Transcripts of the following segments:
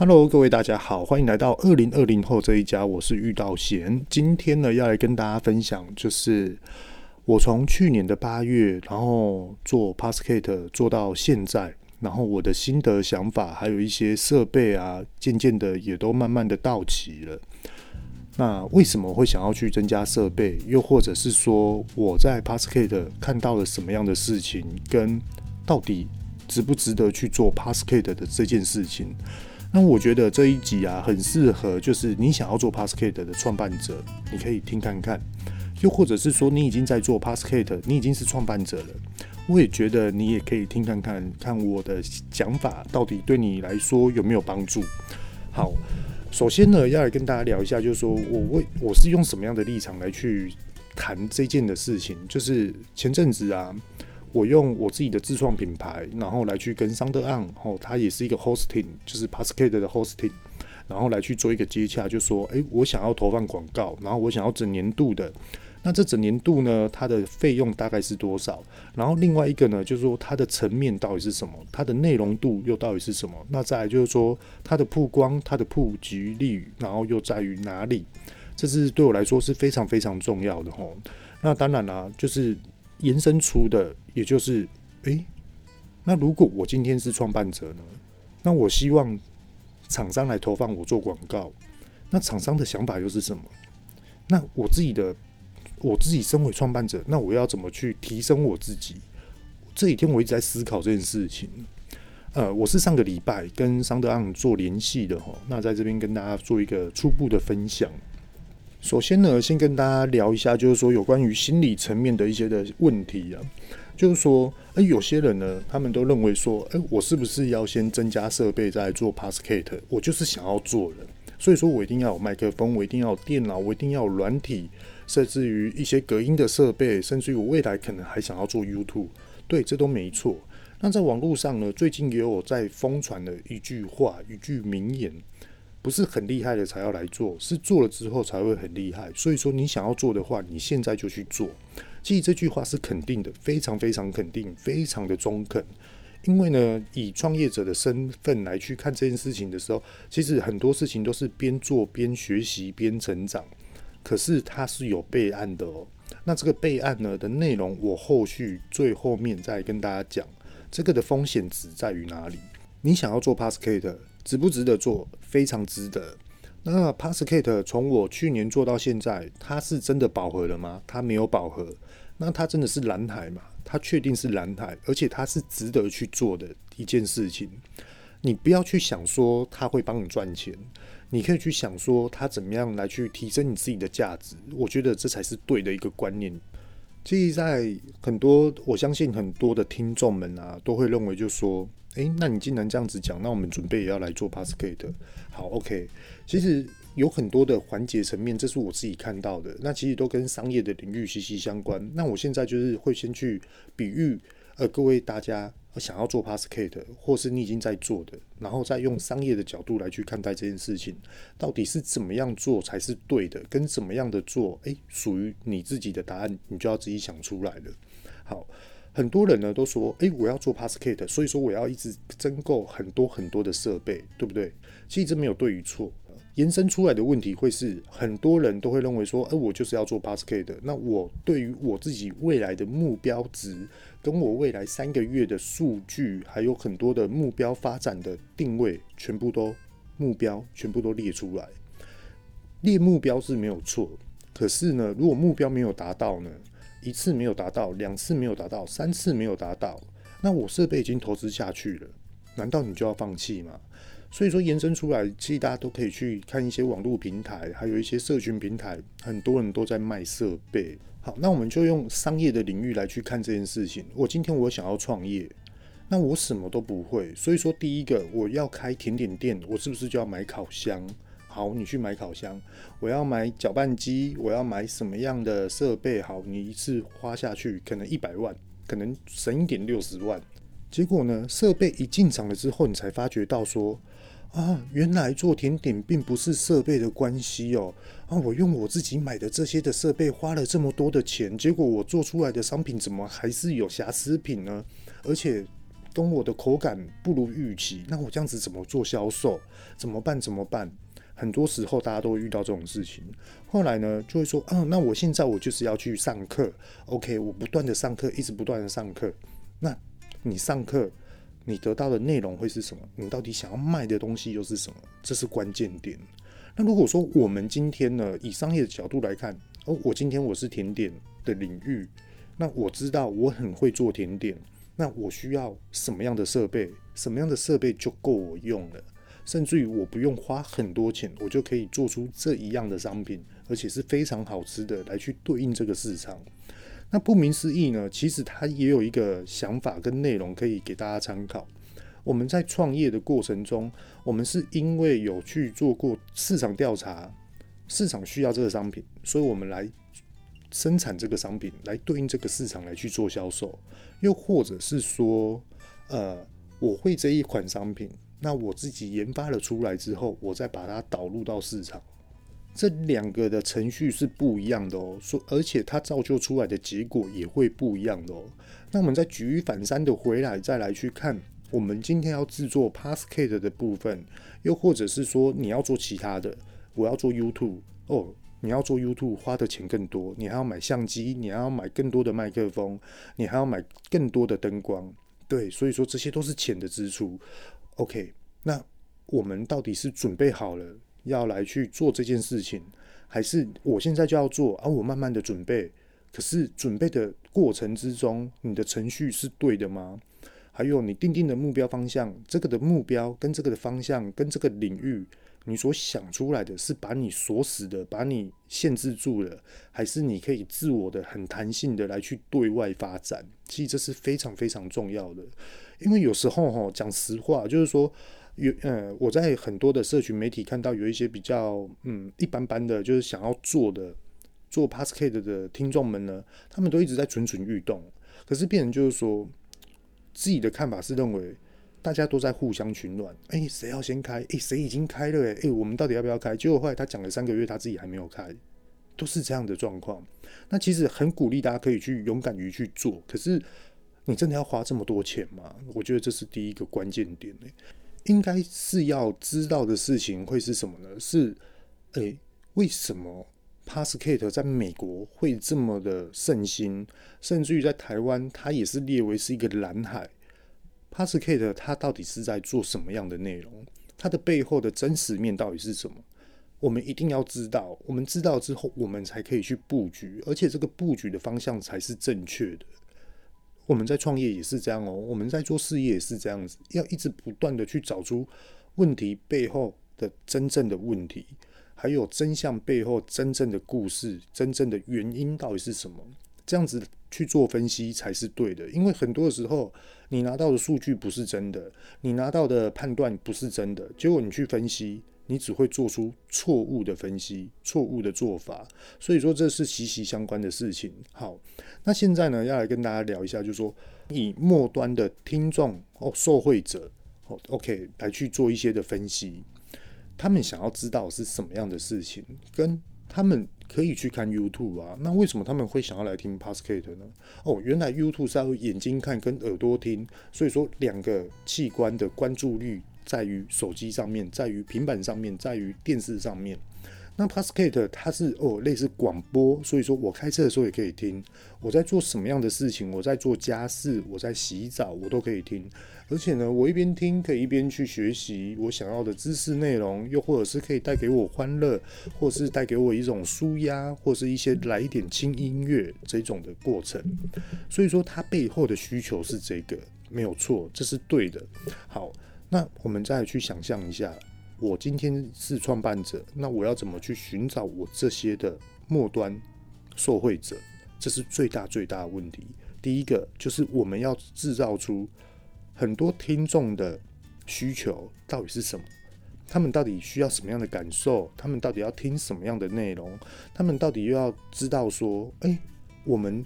Hello，各位大家好，欢迎来到二零二零后这一家，我是玉道贤。今天呢，要来跟大家分享，就是我从去年的八月，然后做 Podcast 做到现在，然后我的心得想法，还有一些设备啊，渐渐的也都慢慢的到齐了。那为什么会想要去增加设备？又或者是说我在 Podcast 看到了什么样的事情，跟到底值不值得去做 Podcast 的这件事情？那我觉得这一集啊，很适合，就是你想要做 Podcast 的创办者，你可以听看看；又或者是说你已经在做 Podcast，你已经是创办者了，我也觉得你也可以听看看，看我的讲法到底对你来说有没有帮助。好，首先呢，要来跟大家聊一下，就是说我为我是用什么样的立场来去谈这件的事情，就是前阵子啊。我用我自己的自创品牌，然后来去跟 SoundOn，哦，它也是一个 hosting，就是 Podcast 的 hosting，然后来去做一个接洽，就说，诶，我想要投放广告，然后我想要整年度的，那这整年度呢，它的费用大概是多少？然后另外一个呢，就是说它的层面到底是什么？它的内容度又到底是什么？那再来就是说它的曝光、它的普及率，然后又在于哪里？这是对我来说是非常非常重要的吼。那当然啦、就是。延伸出的，也就是，诶、那如果我今天是创办者呢？那我希望厂商来投放我做广告，那厂商的想法又是什么？那我自己的，我自己身为创办者，那我要怎么去提升我自己？这几天我一直在思考这件事情。呃，我是上个礼拜跟桑德昂做联系的哈，那在这边跟大家做一个初步的分享。首先呢，先跟大家聊一下，就是说有关于心理层面的一些的问题啊，就是说，诶，有些人呢，他们都认为说，诶，我是不是要先增加设备再做 Podcast？我就是想要做人，所以说我一定要有麦克风，我一定要有电脑，我一定要有软体，甚至于一些隔音的设备，甚至于我未来可能还想要做 YouTube，对，这都没错。那在网络上呢，最近也有在疯传的一句话，一句名言。不是很厉害的才要来做，是做了之后才会很厉害。所以说，你想要做的话，你现在就去做。其实这句话是肯定的，非常非常肯定，非常的中肯。因为呢，以创业者的身份来去看这件事情的时候，其实很多事情都是边做边学习边成长。可是它是有备案的哦。那这个备案呢的内容，我后续最后面再跟大家讲。这个的风险值在于哪里？你想要做 Podcast 值不值得做？非常值得。那 Podcast 从我去年做到现在，它是真的饱和了吗？它没有饱和。那它真的是蓝海吗？它确定是蓝海，而且它是值得去做的一件事情。你不要去想说它会帮你赚钱，你可以去想说它怎么样来去提升你自己的价值。我觉得这才是对的一个观念。其实，在很多我相信很多的听众们啊，都会认为就说。诶，那你既然这样子讲，那我们准备也要来做 Podcast。好，OK。其实有很多的环节层面，这是我自己看到的。那其实都跟商业的领域息息相关。那我现在就是会先去比喻，呃，各位大家想要做 Podcast，或是你已经在做的，然后再用商业的角度来去看待这件事情，到底是怎么样做才是对的，跟怎么样的做，诶，属于你自己的答案，你就要自己想出来了。好。很多人呢都说，诶，我要做 Podcast，所以说我要一直增购很多很多的设备，对不对？其实这没有对与错，延伸出来的问题会是，很多人都会认为说，诶，我就是要做 Podcast，那我对于我自己未来的目标值，跟我未来三个月的数据，还有很多的目标发展的定位，全部都目标全部都列出来，列目标是没有错，可是呢，如果目标没有达到呢？一次没有达到，两次没有达到，三次没有达到，那我设备已经投资下去了，难道你就要放弃吗？所以说延伸出来，其实大家都可以去看一些网络平台，还有一些社群平台，很多人都在卖设备。好，那我们就用商业的领域来去看这件事情。我今天我想要创业，那我什么都不会，所以说第一个我要开甜点店，我是不是就要买烤箱？好，你去买烤箱，我要买搅拌机，我要买什么样的设备？好，你一次花下去可能一百万，可能省一点六十万。结果呢，设备一进场了之后，你才发觉到说，啊，原来做甜点并不是设备的关系哦。啊，我用我自己买的这些的设备花了这么多的钱，结果我做出来的商品怎么还是有瑕疵品呢？而且跟我的口感不如预期，那我这样子怎么做销售？怎么办？怎么办？很多时候大家都会遇到这种事情。后来呢，就会说，啊，那我现在我就是要去上课，OK，我不断的上课，一直不断的上课。那你上课，你得到的内容会是什么？你到底想要卖的东西又是什么？这是关键点。那如果说我们今天呢，以商业的角度来看，哦，我今天我是甜点的领域，那我知道我很会做甜点。那我需要什么样的设备？什么样的设备就够我用了？甚至于我不用花很多钱，我就可以做出这一样的商品，而且是非常好吃的，来去对应这个市场。那顾名思义呢，其实它也有一个想法跟内容可以给大家参考。我们在创业的过程中，我们是因为有去做过市场调查，市场需要这个商品，所以我们来。生产这个商品来对应这个市场来去做销售，又或者是说，呃，我会这一款商品，那我自己研发了出来之后，我再把它导入到市场，这两个的程序是不一样的哦。说，而且它造就出来的结果也会不一样的哦。那我们再举一反三的回来，再来去看我们今天要制作 Podcast 的部分，又或者是说你要做其他的，我要做 YouTube 哦。你要做 YouTube 花的钱更多，你还要买相机，你还要买更多的麦克风，你还要买更多的灯光，对，所以说这些都是钱的支出。OK，那我们到底是准备好了要来去做这件事情，还是我现在就要做，而、啊、我慢慢的准备？可是准备的过程之中，你的程序是对的吗？还有你定定的目标方向，这个的目标跟这个的方向跟这个领域。你所想出来的是把你锁死的，把你限制住了，还是你可以自我的、很弹性的来去对外发展？其实这是非常非常重要的，因为有时候哈，讲实话，就是说有呃，我在很多的社群媒体看到有一些比较嗯一般般的，就是想要做的做 Podcast 的听众们呢，他们都一直在蠢蠢欲动，可是变成就是说自己的看法是认为。大家都在互相取暖，哎、谁要先开？哎、谁已经开了？哎，哎，我们到底要不要开？结果后来他讲了三个月，他自己还没有开，都是这样的状况。那其实很鼓励大家可以去勇敢于去做，可是你真的要花这么多钱吗？我觉得这是第一个关键点。哎，应该是要知道的事情会是什么呢？是，哎、为什么 Podcast 在美国会这么的盛行，甚至于在台湾，它也是列为是一个蓝海。Podcast 它到底是在做什么样的内容？它的背后的真实面到底是什么？我们一定要知道。我们知道之后，我们才可以去布局，而且这个布局的方向才是正确的。我们在创业也是这样哦，我们在做事业也是这样子，要一直不断的去找出问题背后的真正的问题，还有真相背后真正的故事，真正的原因到底是什么？这样子去做分析才是对的，因为很多的时候，你拿到的数据不是真的，你拿到的判断不是真的，结果你去分析，你只会做出错误的分析、错误的做法。所以说，这是息息相关的事情。好，那现在呢，要来跟大家聊一下，就是说，以末端的听众哦、受惠者哦，OK，来去做一些的分析，他们想要知道是什么样的事情，跟他们。可以去看 YouTube 啊，那为什么他们会想要来听 Podcast 呢？哦，原来 YouTube 是要眼睛看跟耳朵听，所以说两个器官的关注率在于手机上面，在于平板上面，在于电视上面。那 Podcast 它是哦类似广播，所以说我开车的时候也可以听，我在做什么样的事情，我在做家事，我在洗澡，我都可以听。而且呢，我一边听可以一边去学习我想要的知识内容，又或者是可以带给我欢乐，或是带给我一种舒压，或是一些来一点轻音乐这种的过程。所以说它背后的需求是这个，没有错，这是对的。好，那我们再去想象一下。我今天是创办者，那我要怎么去寻找我这些的末端受惠者？这是最大最大的问题。第一个就是我们要制造出很多听众的需求到底是什么？他们到底需要什么样的感受？他们到底要听什么样的内容？他们到底又要知道说，诶，我们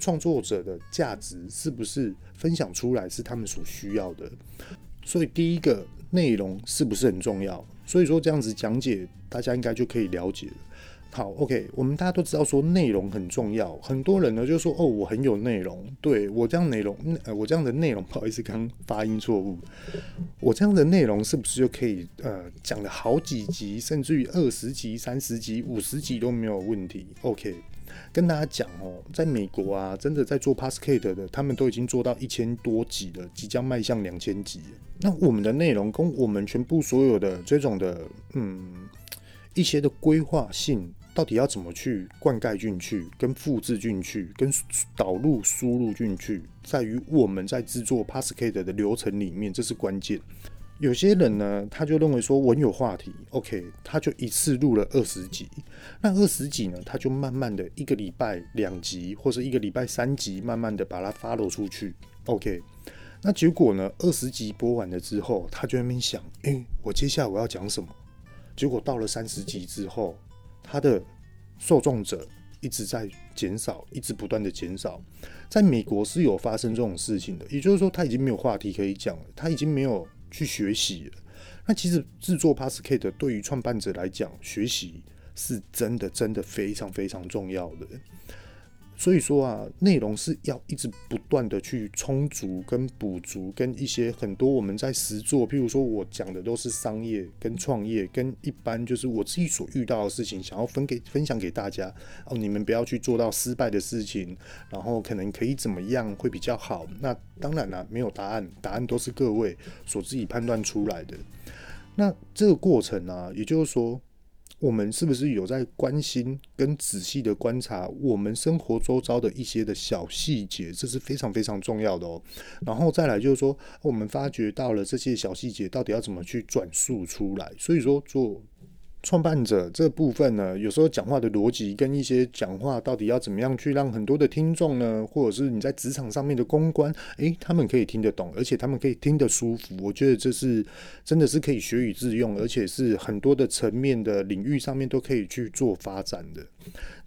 创作者的价值是不是分享出来是他们所需要的？所以第一个。内容是不是很重要？所以说这样子讲解，大家应该就可以了解了。好，OK，我们大家都知道说内容很重要，很多人呢就说哦，我很有内容，对，我这样内容，呃，我这样的内容，不好意思，刚发音错误，我这样的内容是不是就可以呃讲了好几集，甚至于二十集、三十集、五十集都没有问题？OK，跟大家讲哦，在美国啊，真的在做 Podcast 的，他们都已经做到一千多集了，即将迈向两千集。那我们的内容跟我们全部所有的这种的，嗯，一些的规划性。到底要怎么去灌溉进去，跟复制进去，跟导入输入进去，在于我们在制作 Podcast 的流程里面，这是关键。有些人呢，他就认为说我有话题，OK，他就一次录了二十集。那二十集呢，他就慢慢的一个礼拜两集，或者一个礼拜三集，慢慢的把它发落出去，OK。那结果呢，二十集播完了之后，他就在那边想，诶、我接下来我要讲什么？结果到了三十集之后。他的受众者一直在减少，一直不断的减少。在美国是有发生这种事情的，也就是说他已经没有话题可以讲了，他已经没有去学习。那其实制作 Podcast 对于创办者来讲，学习是真的真的非常非常重要的。所以说啊，内容是要一直不断的去充足跟补足，跟一些很多我们在实做，譬如说我讲的都是商业跟创业，跟一般就是我自己所遇到的事情，想要分给分享给大家哦。你们不要去做到失败的事情，然后可能可以怎么样会比较好？那当然了，没有答案，答案都是各位所自己判断出来的。那这个过程呢，也就是说。我们是不是有在关心跟仔细的观察我们生活周遭的一些的小细节？这是非常非常重要的哦。然后再来就是说，我们发觉到了这些小细节，到底要怎么去转述出来？所以说做。创办者这部分呢，有时候讲话的逻辑跟一些讲话到底要怎么样去让很多的听众呢，或者是你在职场上面的公关，诶，他们可以听得懂，而且他们可以听得舒服。我觉得这是真的是可以学以致用，而且是很多的层面的领域上面都可以去做发展的。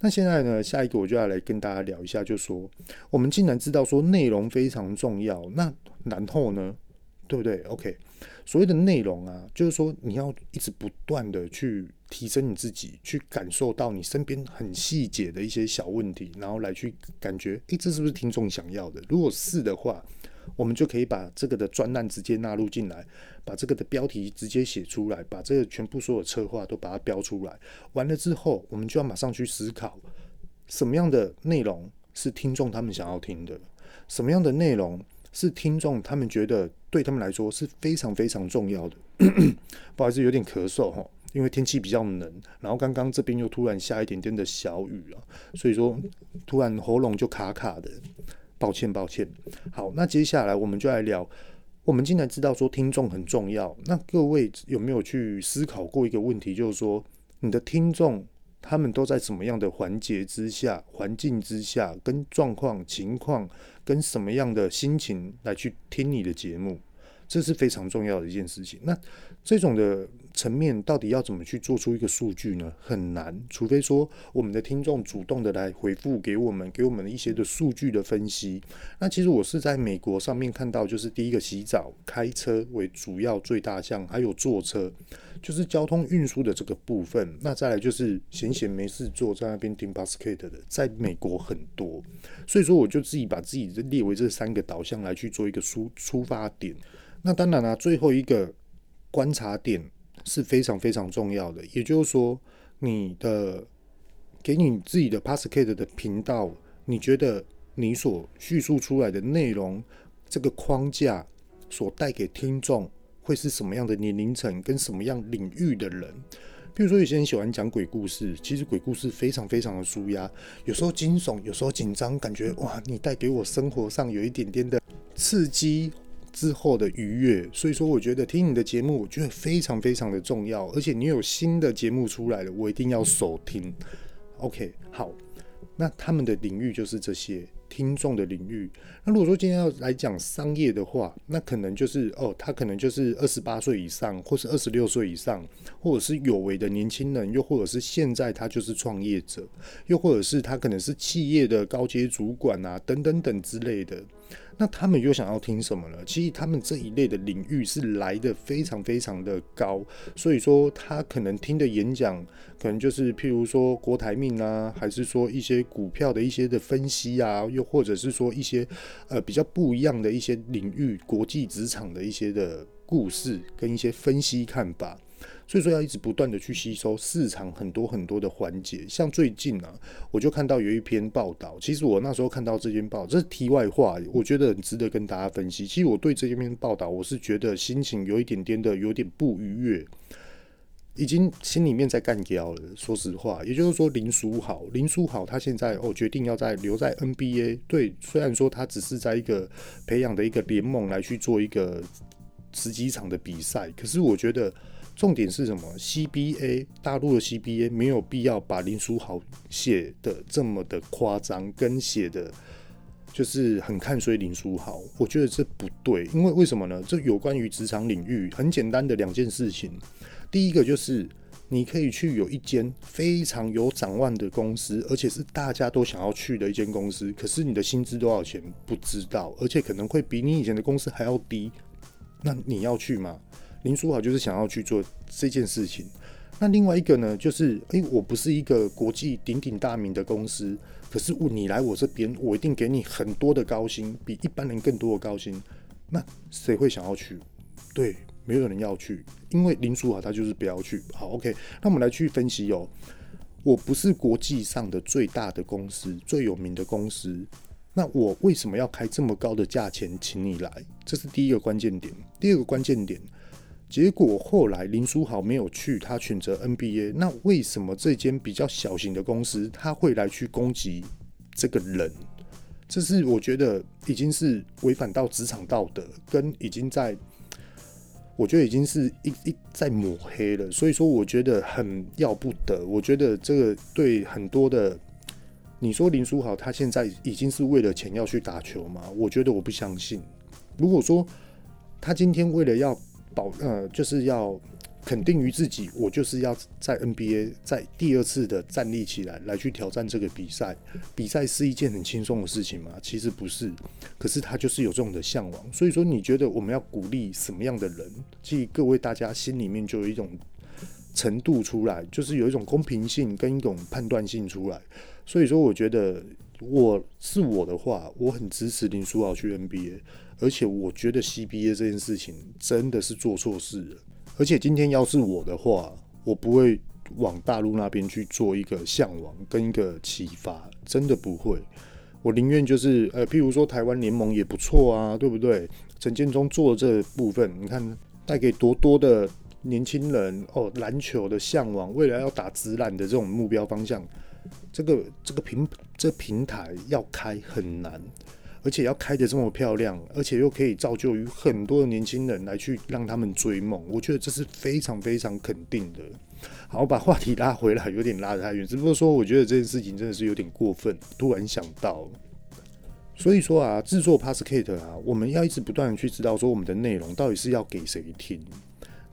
那现在呢，下一个我就要来跟大家聊一下，就说我们既然知道说内容非常重要，那然后呢，对不对？OK。所谓的内容啊，就是说你要一直不断的去提升你自己，去感受到你身边很细节的一些小问题，然后来去感觉，诶，这是不是听众想要的？如果是的话，我们就可以把这个的专栏直接纳入进来，把这个的标题直接写出来，把这个全部所有策划都把它标出来。完了之后，我们就要马上去思考，什么样的内容是听众他们想要听的，什么样的内容。是听众，他们觉得对他们来说是非常非常重要的。不好意思，有点咳嗽哈，因为天气比较冷，然后刚刚这边又突然下一点点的小雨啊，所以说突然喉咙就卡卡的，抱歉抱歉。好，那接下来我们就来聊，我们既然知道说听众很重要，那各位有没有去思考过一个问题，就是说你的听众他们都在什么样的环节之下、环境之下、跟状况情况？跟什么样的心情来去听你的节目，这是非常重要的一件事情。那这种的层面到底要怎么去做出一个数据呢？很难，除非说我们的听众主动的来回复给我们，给我们一些的数据的分析。那其实我是在美国上面看到，就是第一个洗澡、开车为主要最大项，还有坐车，就是交通运输的这个部分。那再来就是闲闲没事做，在那边听 basket 的，在美国很多。所以说，我就自己把自己列为这三个导向来去做一个出出发点。那当然了，最后一个观察点是非常非常重要的，也就是说，你的给你自己的 Podcast 的频道，你觉得你所叙述出来的内容这个框架所带给听众会是什么样的年龄层跟什么样领域的人？比如说，有些人喜欢讲鬼故事，其实鬼故事非常非常的舒压，有时候惊悚，有时候紧张，感觉哇，你带给我生活上有一点点的刺激之后的愉悦。所以说，我觉得听你的节目，我觉得非常非常的重要，而且你有新的节目出来了，我一定要首听。OK，好，那他们的领域就是这些。听众的领域。那如果说今天要来讲商业的话，那可能就是哦，他可能就是二十八岁以上，或是二十六岁以上，或者是有为的年轻人，又或者是现在他就是创业者，又或者是他可能是企业的高阶主管啊，等等等之类的。那他们又想要听什么呢？其实他们这一类的领域是来得非常非常的高，所以说他可能听的演讲，可能就是譬如说国台命啊，还是说一些股票的一些的分析啊，又或者是说一些呃比较不一样的一些领域，国际职场的一些的故事跟一些分析看法。所以说要一直不断的去吸收市场很多很多的环节，像最近啊，我就看到有一篇报道，其实我那时候看到这篇报，这是题外话，我觉得很值得跟大家分析。其实我对这篇报道，我是觉得心情有一点点的有点不愉悦，已经心里面在干掉了。说实话，也就是说林书豪，林书豪他现在哦决定要在留在 NBA，对，虽然说他只是在一个培养的一个联盟来去做一个十几场的比赛，可是我觉得。重点是什么？CBA 大陆的 CBA 没有必要把林书豪写的这么的夸张，跟写的就是很看衰林书豪。我觉得这不对，因为为什么呢？这有关于职场领域很简单的两件事情。第一个就是你可以去有一间非常有展望的公司，而且是大家都想要去的一间公司。可是你的薪资多少钱不知道，而且可能会比你以前的公司还要低。那你要去吗？林书豪就是想要去做这件事情。那另外一个呢，就是诶、欸，我不是一个国际鼎鼎大名的公司，可是你来我这边，我一定给你很多的高薪，比一般人更多的高薪。那谁会想要去？对，没有人要去，因为林书豪他就是不要去。好，OK，那我们来去分析哦。我不是国际上的最大的公司，最有名的公司，那我为什么要开这么高的价钱请你来？这是第一个关键点。第二个关键点。结果后来林书豪没有去，他选择 NBA。那为什么这间比较小型的公司他会来去攻击这个人？这是我觉得已经是违反到职场道德，跟已经在，我觉得已经是一一在抹黑了。所以说，我觉得很要不得。我觉得这个对很多的，你说林书豪他现在已经是为了钱要去打球吗？我觉得我不相信。如果说他今天为了要保呃，就是要肯定于自己，我就是要在 NBA 在第二次的站立起来，来去挑战这个比赛。比赛是一件很轻松的事情吗？其实不是。可是他就是有这种的向往。所以说，你觉得我们要鼓励什么样的人？其实各位大家心里面就有一种程度出来，就是有一种公平性跟一种判断性出来。所以说，我觉得我是我的话，我很支持林书豪去 NBA。而且我觉得 CBA 这件事情真的是做错事了。而且今天要是我的话，我不会往大陆那边去做一个向往跟一个启发，真的不会。我宁愿就是呃，譬如说台湾联盟也不错啊，对不对？陈建中做的这部分，你看带给多多的年轻人哦，篮球的向往，未来要打直篮的这种目标方向，这个这个平这平台要开很难。而且要开得这么漂亮，而且又可以造就于很多的年轻人来去让他们追梦，我觉得这是非常非常肯定的。好，我把话题拉回来，有点拉得太远，只不过说我觉得这件事情真的是有点过分。突然想到，所以说啊，制作 Podcast 啊，我们要一直不断的去知道说我们的内容到底是要给谁听。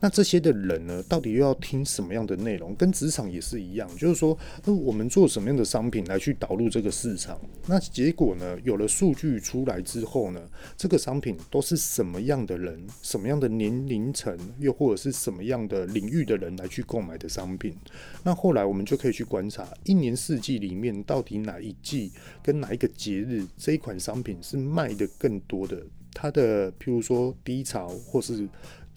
那这些的人呢，到底又要听什么样的内容？跟职场也是一样，就是说，那我们做什么样的商品来去导入这个市场？那结果呢，有了数据出来之后呢，这个商品都是什么样的人、什么样的年龄层，又或者是什么样的领域的人来去购买的商品？那后来我们就可以去观察，一年四季里面到底哪一季跟哪一个节日，这一款商品是卖得更多的？它的譬如说低潮或是。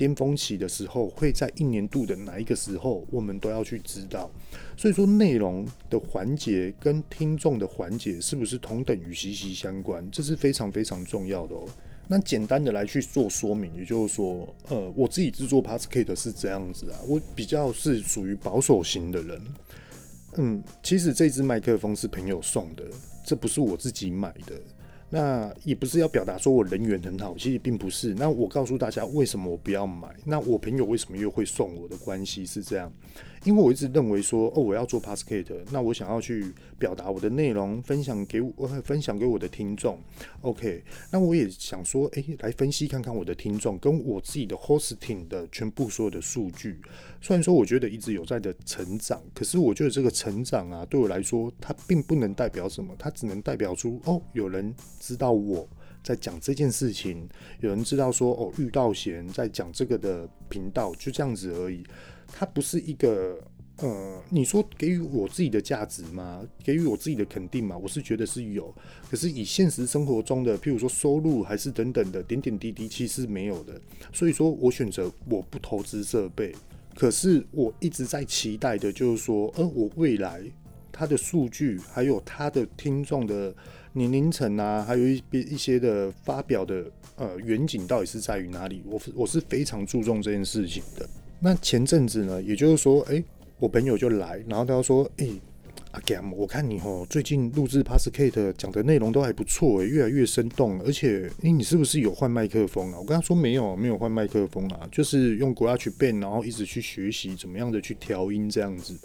巅峰期的时候会在一年度的哪一个时候，我们都要去知道。所以说，内容的环节跟听众的环节是不是同等于息息相关？这是非常非常重要的哦。那简单的来去做说明，也就是说，呃，我自己制作 Podcast 是这样子啊，我比较是属于保守型的人。嗯，其实这支麦克风是朋友送的，这不是我自己买的。那也不是要表达说我人缘很好，其实并不是。那我告诉大家为什么我不要买，那我朋友为什么又会送我的关系是这样。因为我一直认为说，哦，我要做 Podcast，那我想要去表达我的内容，分享给我，分享给我的听众。OK，那我也想说，诶、来分析看看我的听众跟我自己的 hosting 的全部所有的数据。虽然说我觉得一直有在的成长，可是我觉得这个成长啊，对我来说，它并不能代表什么，它只能代表出，哦，有人知道我在讲这件事情，有人知道说，哦，遇到贤在讲这个的频道，就这样子而已。它不是一个，呃，你说给予我自己的价值吗？给予我自己的肯定吗？我是觉得是有，可是以现实生活中的，譬如说收入还是等等的点点滴滴，其实是没有的。所以说我选择我不投资设备，可是我一直在期待的就是说，呃，我未来它的数据，还有它的听众的年龄层啊，还有一些一些的发表的呃远景到底是在于哪里？我我是非常注重这件事情的。那前阵子呢，也就是说，哎、我朋友就来，然后他说，哎、阿 Gam，我看你哦最近录制 Podcast 讲的内容都还不错，哎，越来越生动，而且，哎、你是不是有换麦克风啊？我跟他说没有，没有换麦克风啊，就是用 GarageBand，然后一直去学习怎么样的去调音这样子。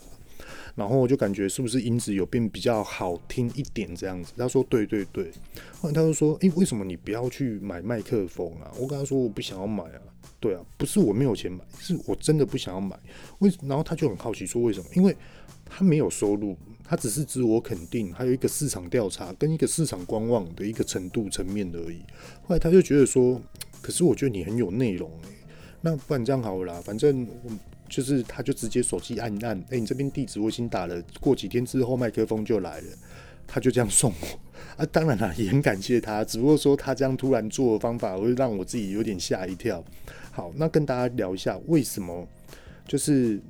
然后我就感觉是不是音质有变比较好听一点这样子？他说对对对，后来他就说，哎、欸，为什么你不要去买麦克风啊？我跟他说我不想要买啊。对啊，不是我没有钱买，是我真的不想要买。为，然后他就很好奇说为什么？因为他没有收入，他只是自我肯定，还有一个市场调查跟一个市场观望的一个程度层面而已。后来他就觉得说，可是我觉得你很有内容诶，那不然这样好了啦，反正我就是他就直接手机按一按，哎，你这边地址我已经打了，过几天之后麦克风就来了。他就这样送我啊，当然了，也很感谢他。只不过说他这样突然做的方法，会让我自己有点吓一跳。好，那跟大家聊一下为什么，就是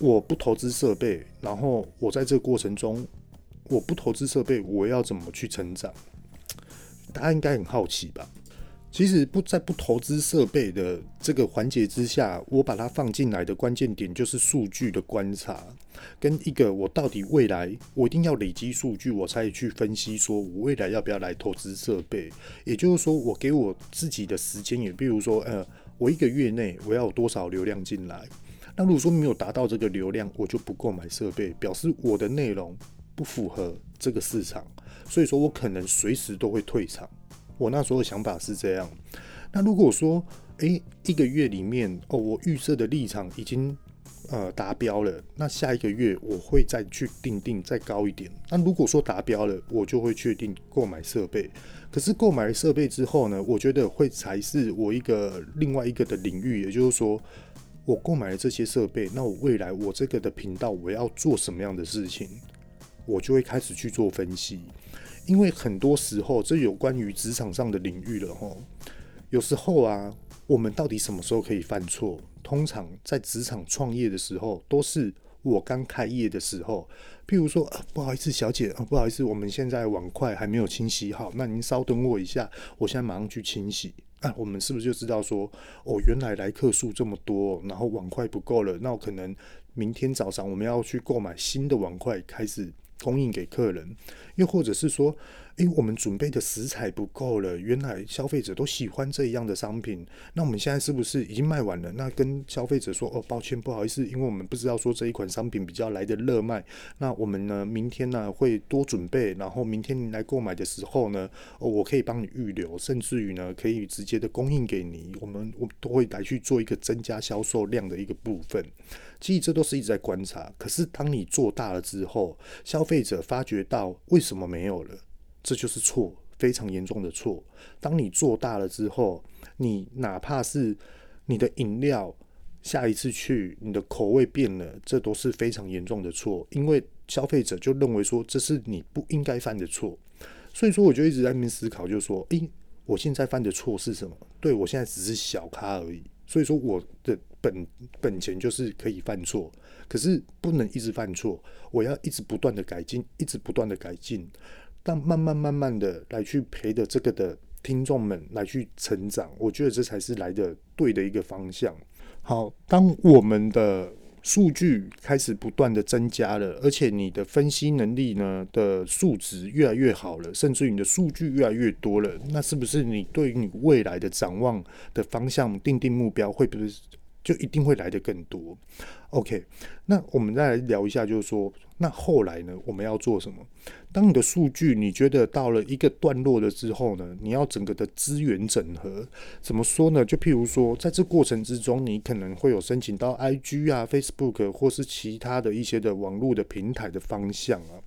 我不投资设备，然后我在这个过程中，我不投资设备，我要怎么去成长？大家应该很好奇吧？其实不在不投资设备的这个环节之下，我把它放进来的关键点就是数据的观察，跟一个我到底未来我一定要累积数据，我才去分析说我未来要不要来投资设备。也就是说，我给我自己的时间，也比如说，呃，我一个月内我要有多少流量进来？那如果说没有达到这个流量，我就不购买设备，表示我的内容不符合这个市场，所以说我可能随时都会退场。我那时候的想法是这样，那如果说，诶、一个月里面，哦，我预设的立场已经呃达标了，那下一个月我会再去定定再高一点。那如果说达标了，我就会确定购买设备。可是购买设备之后呢，我觉得会才是我一个另外一个的领域，也就是说，我购买了这些设备，那我未来我这个的频道我要做什么样的事情，我就会开始去做分析。因为很多时候，这有关于职场上的领域了齁。有时候啊，我们到底什么时候可以犯错？通常在职场创业的时候，都是我刚开业的时候。譬如说，啊，不好意思，小姐啊，不好意思，我们现在碗筷还没有清洗好，那您稍等我一下，我现在马上去清洗。啊，我们是不是就知道说，哦，原来来客数这么多，然后碗筷不够了，那我可能明天早上我们要去购买新的碗筷，开始。供应给客人，又或者是说，诶，我们准备的食材不够了。原来消费者都喜欢这样的商品，那我们现在是不是已经卖完了？那跟消费者说，哦，抱歉，不好意思，因为我们不知道说这一款商品比较来的热卖。那我们呢，明天呢会多准备，然后明天您来购买的时候呢，哦，我可以帮你预留，甚至于呢可以直接的供应给你。我们我都会来去做一个增加销售量的一个部分。其实这都是一直在观察，可是当你做大了之后，消费者发觉到为什么没有了，这就是错，非常严重的错。当你做大了之后，你哪怕是你的饮料下一次去，你的口味变了，这都是非常严重的错，因为消费者就认为说这是你不应该犯的错。所以说，我就一直在那边思考，就是说，诶，我现在犯的错是什么？对，我现在只是小咖而已。所以说，我的。本本钱就是可以犯错，可是不能一直犯错。我要一直不断的改进，一直不断的改进，但慢慢慢慢的来去陪着这个的听众们来去成长。我觉得这才是来的对的一个方向。好，当我们的数据开始不断的增加了，而且你的分析能力呢的数值越来越好了，甚至你的数据越来越多了，那是不是你对于你未来的展望的方向定定目标，会不会就一定会来的更多？OK，那我们再来聊一下，就是说。那后来呢？我们要做什么？当你的数据你觉得到了一个段落了之后呢？你要整个的资源整合，怎么说呢？就譬如说，在这过程之中，你可能会有申请到 IG 啊、Facebook 或是其他的一些的网络的平台的方向啊。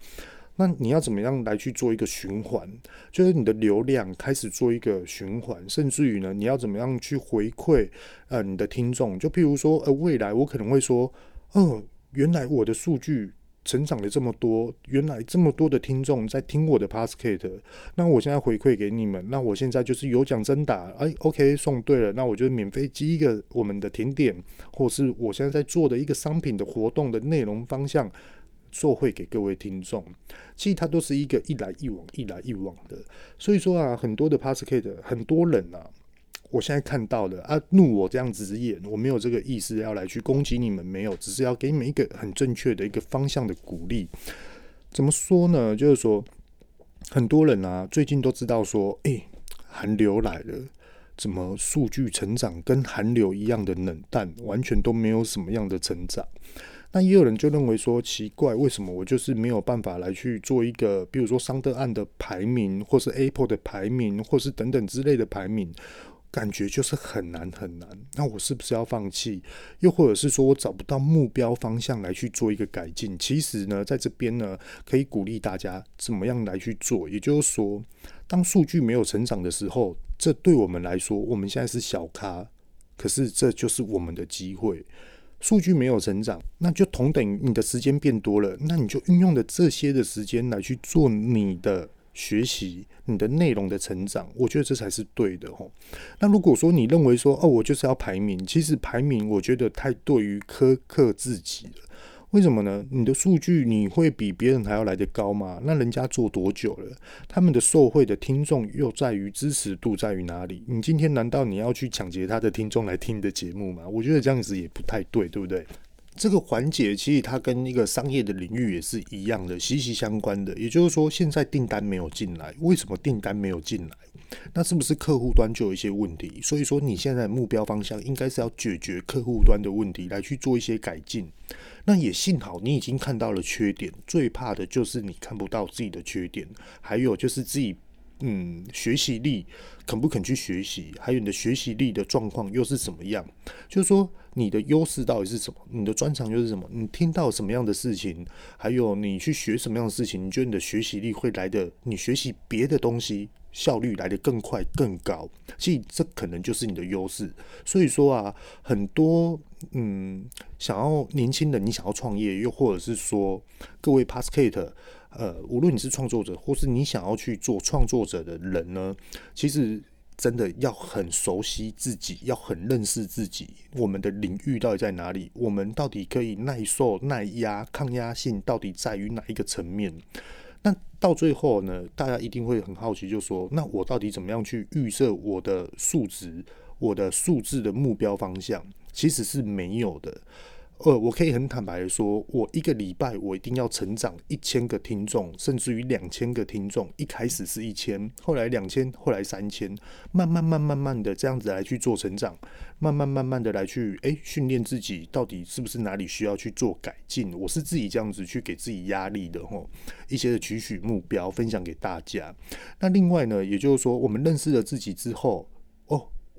那你要怎么样来去做一个循环？就是你的流量开始做一个循环，甚至于呢，你要怎么样去回馈呃你的听众？就譬如说，呃，未来我可能会说，哦，原来我的数据。成长了这么多，原来这么多的听众在听我的 Podcast，那我现在回馈给你们，那我现在就是有奖征答，哎，OK，送对了，那我就免费寄一个我们的甜点，或是我现在在做的一个商品的活动的内容方向，做会给各位听众。其实它都是一个一来一往、一来一往的，所以说啊，很多的 Podcast，很多人啊。我现在看到的啊，怒我这样子演，我没有这个意思要来去攻击你们，没有，只是要给你们一个很正确的一个方向的鼓励。怎么说呢？就是说，很多人啊，最近都知道说，诶，寒流来了，怎么数据成长跟寒流一样的冷淡，完全都没有什么样的成长。那也有人就认为说，奇怪，为什么我就是没有办法来去做一个，比如说桑德案的排名，或是 Apple 的排名，或是等等之类的排名。感觉就是很难很难，那我是不是要放弃？又或者是说我找不到目标方向来去做一个改进？其实呢，在这边呢，可以鼓励大家怎么样来去做。也就是说，当数据没有成长的时候，这对我们来说，我们现在是小咖，可是这就是我们的机会。数据没有成长，那就同等你的时间变多了，那你就运用的这些的时间来去做你的。学习你的内容的成长，我觉得这才是对的吼。那如果说你认为说哦，我就是要排名，其实排名我觉得太对于苛刻自己了。为什么呢？你的数据你会比别人还要来得高吗？那人家做多久了？他们的受惠的听众又在于支持度在于哪里？你今天难道你要去抢劫他的听众来听你的节目吗？我觉得这样子也不太对，对不对？这个环节其实它跟一个商业的领域也是一样的，息息相关的。也就是说，现在订单没有进来，为什么订单没有进来？那是不是客户端就有一些问题？所以说，你现在目标方向应该是要解决客户端的问题，来去做一些改进。那也幸好你已经看到了缺点，最怕的就是你看不到自己的缺点，还有就是自己。嗯，学习力肯不肯去学习，还有你的学习力的状况又是怎么样？就是说，你的优势到底是什么？你的专长又是什么？你听到什么样的事情？还有你去学什么样的事情？你觉得你的学习力会来的？你学习别的东西效率来得更快更高？其实这可能就是你的优势。所以说啊，很多嗯，想要年轻人，你想要创业，又或者是说各位 Podcast。呃，无论你是创作者，或是你想要去做创作者的人呢，其实真的要很熟悉自己，要很认识自己，我们的领域到底在哪里？我们到底可以耐受、耐压、抗压性到底在于哪一个层面？那到最后呢，大家一定会很好奇，就说：那我到底怎么样去预设我的数值、我的数字的目标方向？其实是没有的。呃，我可以很坦白的说，我一个礼拜我一定要成长一千个听众，甚至于两千个听众。一开始是一千，后来两千，后来三千，慢慢慢慢慢的这样子来去做成长，慢慢慢慢的来去诶训练自己，到底是不是哪里需要去做改进？我是自己这样子去给自己压力的吼，一些的取取目标分享给大家。那另外呢，也就是说，我们认识了自己之后，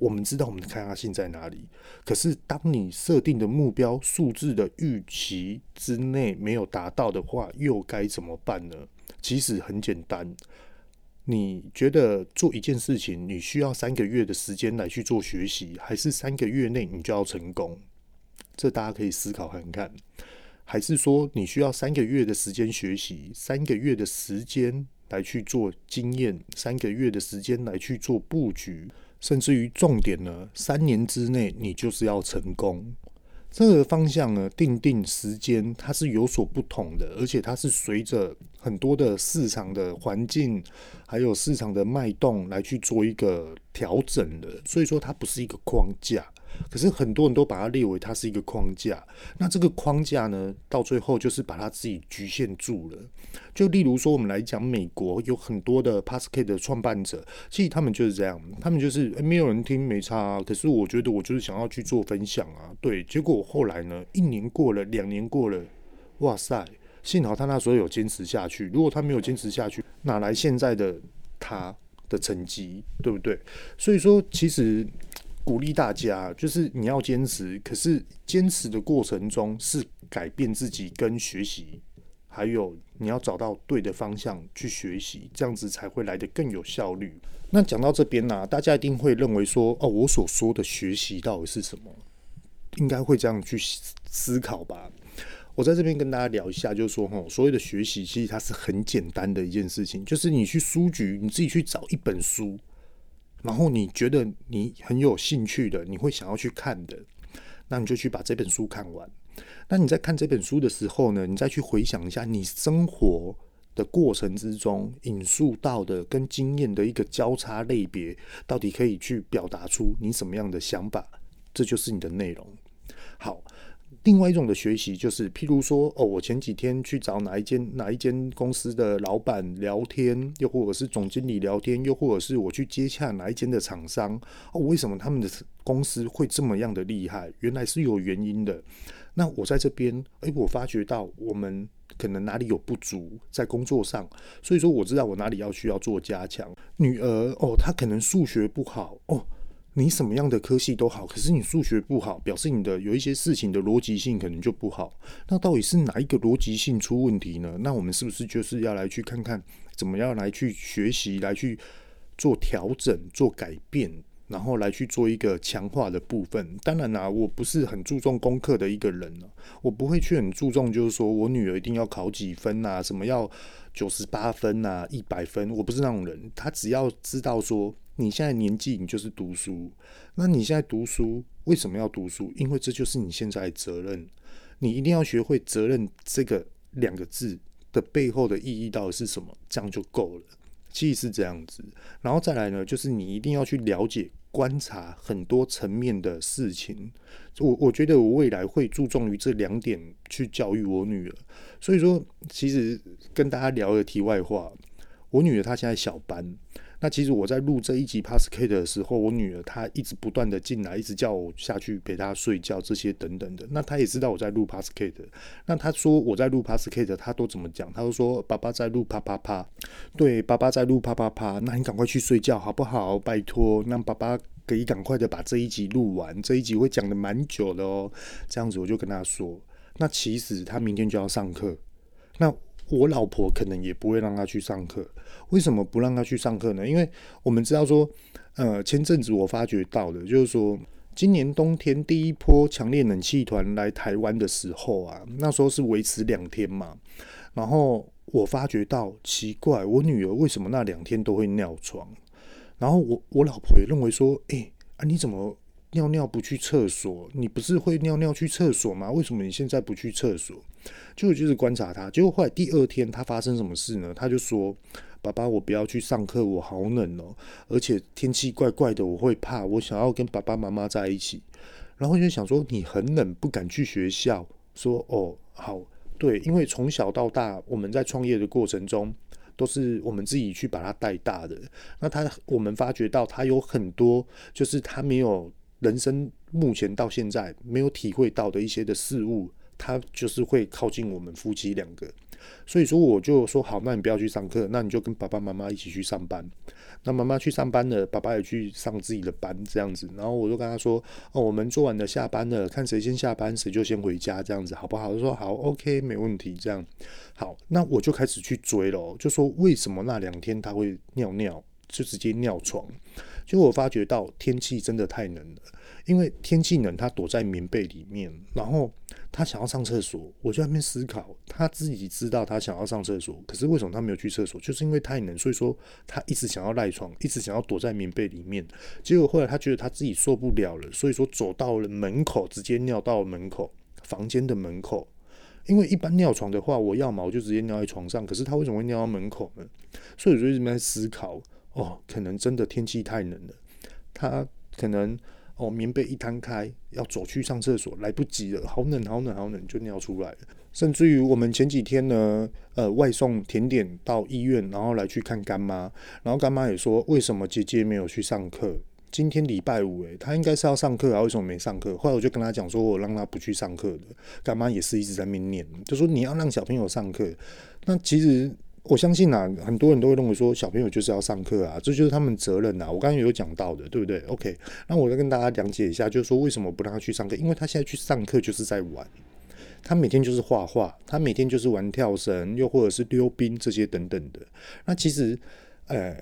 我们知道我们的抗压性在哪里，可是当你设定的目标数字的预期之内没有达到的话，又该怎么办呢？其实很简单，你觉得做一件事情，你需要三个月的时间来去做学习，还是三个月内你就要成功？这大家可以思考看看。还是说你需要三个月的时间学习，三个月的时间来去做经验，三个月的时间来去做布局？甚至于重点呢，三年之内你就是要成功。这个方向呢，定定时间它是有所不同的，而且它是随着很多的市场的环境，还有市场的脉动来去做一个调整的。所以说它不是一个框架。可是很多人都把它列为它是一个框架。那这个框架呢，到最后就是把它自己局限住了。就例如说，我们来讲美国有很多的 p a s c a 的创办者，其实他们就是这样，他们就是、欸、没有人听没差啊。可是我觉得我就是想要去做分享啊，对。结果后来呢，一年过了，两年过了，哇塞！幸好他那时候有坚持下去，如果他没有坚持下去，哪来现在的他的成绩，对不对？所以说，其实鼓励大家，就是你要坚持，可是坚持的过程中是改变自己跟学习，还有你要找到对的方向去学习，这样子才会来得更有效率。那讲到这边呢、大家一定会认为说，哦，我所说的学习到底是什么？应该会这样去思考吧。我在这边跟大家聊一下，就是说，吼，所谓的学习，其实它是很简单的一件事情，就是你去书局，你自己去找一本书，然后你觉得你很有兴趣的，你会想要去看的，那你就去把这本书看完。那你在看这本书的时候呢，你再去回想一下你生活的过程之中引述到的跟经验的一个交叉类别，到底可以去表达出你什么样的想法，这就是你的内容。好。另外一种的学习就是，譬如说，哦，我前几天去找哪一间哪一间公司的老板聊天，又或者是总经理聊天，又或者是我去接洽哪一间的厂商，哦，为什么他们的公司会这么样的厉害？原来是有原因的。那我在这边，诶，我发觉到我们可能哪里有不足在工作上，所以说我知道我哪里要需要做加强。女儿，哦，她可能数学不好，哦。你什么样的科系都好，可是你数学不好，表示你的有一些事情的逻辑性可能就不好。那到底是哪一个逻辑性出问题呢？那我们是不是就是要来去看看，怎么样来去学习，来去做调整、做改变，然后来去做一个强化的部分？当然啦、我不是很注重功课的一个人了，我不会去很注重，就是说我女儿一定要考几分啊，什么要九十八分啊，一百分，我不是那种人。她只要知道说。你现在年纪，你就是读书。那你现在读书，为什么要读书？因为这就是你现在的责任。你一定要学会“责任”这个两个字的背后的意义到底是什么，这样就够了。其实是这样子。然后再来呢，就是你一定要去了解、观察很多层面的事情。我我觉得我未来会注重于这两点去教育我女儿。所以说，其实跟大家聊个题外话，我女儿她现在小班。那其实我在录这一集 Podcast 的时候，我女儿她一直不断的进来，一直叫我下去陪她睡觉，这些等等的。那她也知道我在录 Podcast。那她说我在录 Podcast，她都怎么讲？她都说爸爸在录啪啪啪，对，爸爸在录啪啪啪。那你赶快去睡觉好不好？拜托，让爸爸可以赶快的把这一集录完。这一集会讲的蛮久的哦。这样子我就跟她说，那其实她明天就要上课。那我老婆可能也不会让她去上课。为什么不让她去上课呢？因为我们知道说，呃，前阵子我发觉到的，就是说，今年冬天第一波强烈冷气团来台湾的时候啊，那时候是维持两天嘛。然后我发觉到奇怪，我女儿为什么那两天都会尿床？然后我我老婆也认为说，诶，啊，你怎么？尿尿不去厕所，你不是会尿尿去厕所吗？为什么你现在不去厕所？就就是观察他，结果后来第二天他发生什么事呢？他就说：“爸爸，我不要去上课，我好冷哦，而且天气怪怪的，我会怕，我想要跟爸爸妈妈在一起。”然后就想说：“你很冷，不敢去学校。”说：“哦，好，对，因为从小到大我们在创业的过程中都是我们自己去把他带大的。那他我们发觉到他有很多，就是他没有。”人生目前到现在没有体会到的一些的事物，他就是会靠近我们夫妻两个，所以说我就说好，那你不要去上课，那你就跟爸爸妈妈一起去上班。那妈妈去上班了，爸爸也去上自己的班，这样子。然后我就跟他说：“哦，我们做完了下班了，看谁先下班，谁就先回家，这样子好不好？”他说：“好，OK，没问题。”这样好，那我就开始去追了，就说为什么那两天他会尿尿，就直接尿床。就我发觉到天气真的太冷了，因为天气冷，他躲在棉被里面，然后他想要上厕所，我就在那边思考，他自己知道他想要上厕所，可是为什么他没有去厕所？就是因为太冷，所以说他一直想要赖床，一直想要躲在棉被里面。结果后来他觉得他自己受不了了，所以说走到了门口，直接尿到了门口，房间的门口。因为一般尿床的话，我要么我就直接尿在床上，可是他为什么会尿到门口呢？所以我就一直在思考。哦，可能真的天气太冷了，他可能哦，棉被一摊开，要走去上厕所，来不及了，好冷，好冷，好冷，就尿出来了。甚至于我们前几天呢，呃，外送甜点到医院，然后来去看干妈，然后干妈也说，为什么姐姐没有去上课？今天礼拜五，诶，她应该是要上课啊，为什么没上课？后来我就跟她讲说，我让她不去上课的。干妈也是一直在那边念，就说你要让小朋友上课。那其实我相信啊，很多人都会认为说，小朋友就是要上课啊，这就是他们责任啊。我刚刚有讲到的，对不对？OK，那我再跟大家讲解一下，就是说为什么不让他去上课？因为他现在去上课就是在玩，他每天就是画画，他每天就是玩跳绳，又或者是溜冰这些等等的。那其实，呃，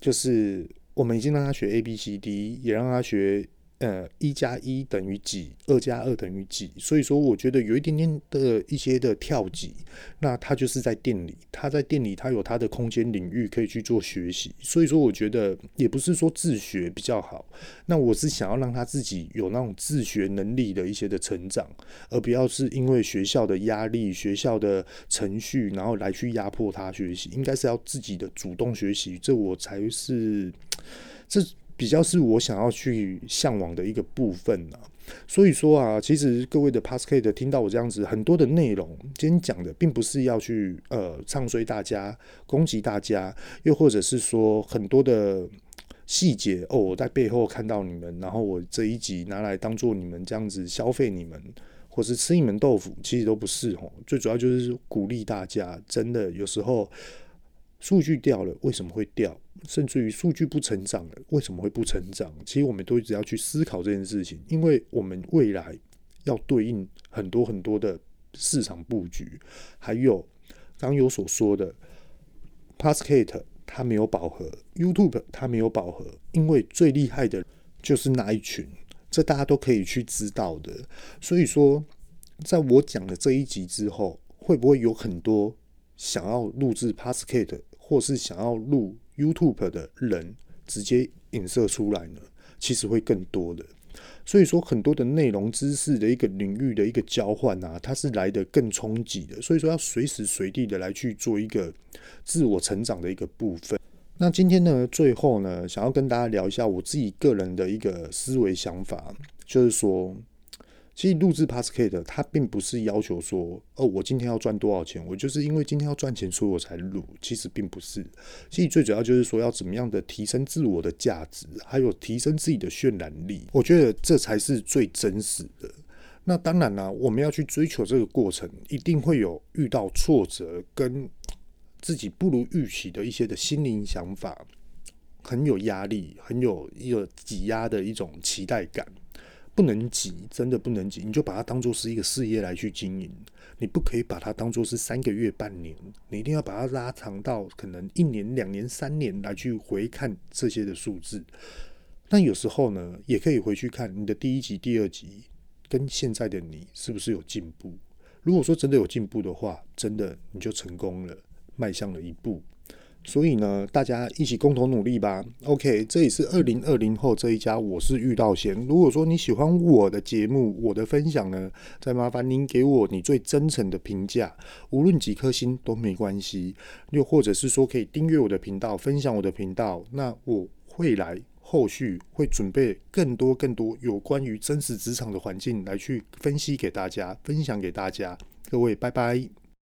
就是。我们已经让他学 A B C D，也让他学。呃，一加一等于几？二加二等于几？所以说，我觉得有一点点的一些的跳级，那他就是在店里，他在店里，他有他的空间领域可以去做学习。所以说，我觉得也不是说自学比较好，那我是想要让他自己有那种自学能力的一些的成长，而不要是因为学校的压力、学校的程序，然后来去压迫他学习。应该是要自己的主动学习，这我才是这。比较是我想要去向往的一个部分呢、所以说啊，其实各位的 Podcast 听到我这样子很多的内容，今天讲的并不是要去呃唱衰大家、攻击大家，又或者是说很多的细节哦，我在背后看到你们，然后我这一集拿来当做你们这样子消费你们，或是吃你们豆腐，其实都不是哦，最主要就是鼓励大家，真的有时候。数据掉了，为什么会掉？甚至于数据不成长了，为什么会不成长？其实我们都一直要去思考这件事情，因为我们未来要对应很多很多的市场布局，还有刚有所说的 p a s c a t 它没有饱和，YouTube 它没有饱和，因为最厉害的就是那一群，这大家都可以去知道的。所以说，在我讲的这一集之后，会不会有很多想要录制 p a s c a t 或是想要录 YouTube 的人直接影射出来呢？其实会更多的。所以说，很多的内容知识的一个领域的一个交换啊，它是来得更冲击的。所以说，要随时随地的来去做一个自我成长的一个部分。那今天呢，最后呢，想要跟大家聊一下我自己个人的一个思维想法，就是说。其实录制 Podcast 它并不是要求说，哦，我今天要赚多少钱，我就是因为今天要赚钱，所以我才录。其实并不是，其实最主要就是说，要怎么样的提升自我的价值，还有提升自己的渲染力。我觉得这才是最真实的。那当然啦，我们要去追求这个过程，一定会有遇到挫折，跟自己不如预期的一些的心灵想法，很有压力，很有一个挤压的一种期待感。不能急，真的不能急，你就把它当做是一个事业来去经营。你不可以把它当做是三个月、半年，你一定要把它拉长到可能一年、两年、三年来去回看这些的数字。那有时候呢，也可以回去看你的第一集、第二集跟现在的你是不是有进步。如果说真的有进步的话，真的你就成功了，迈向了一步。所以呢，大家一起共同努力吧。OK，这里是二零二零后这一家，我是玉道贤。如果说你喜欢我的节目，我的分享呢，再麻烦您给我你最真诚的评价，无论几颗星都没关系。又或者是说可以订阅我的频道，分享我的频道，那我会来后续会准备更多更多有关于真实职场的环境来去分析给大家，分享给大家。各位，拜拜。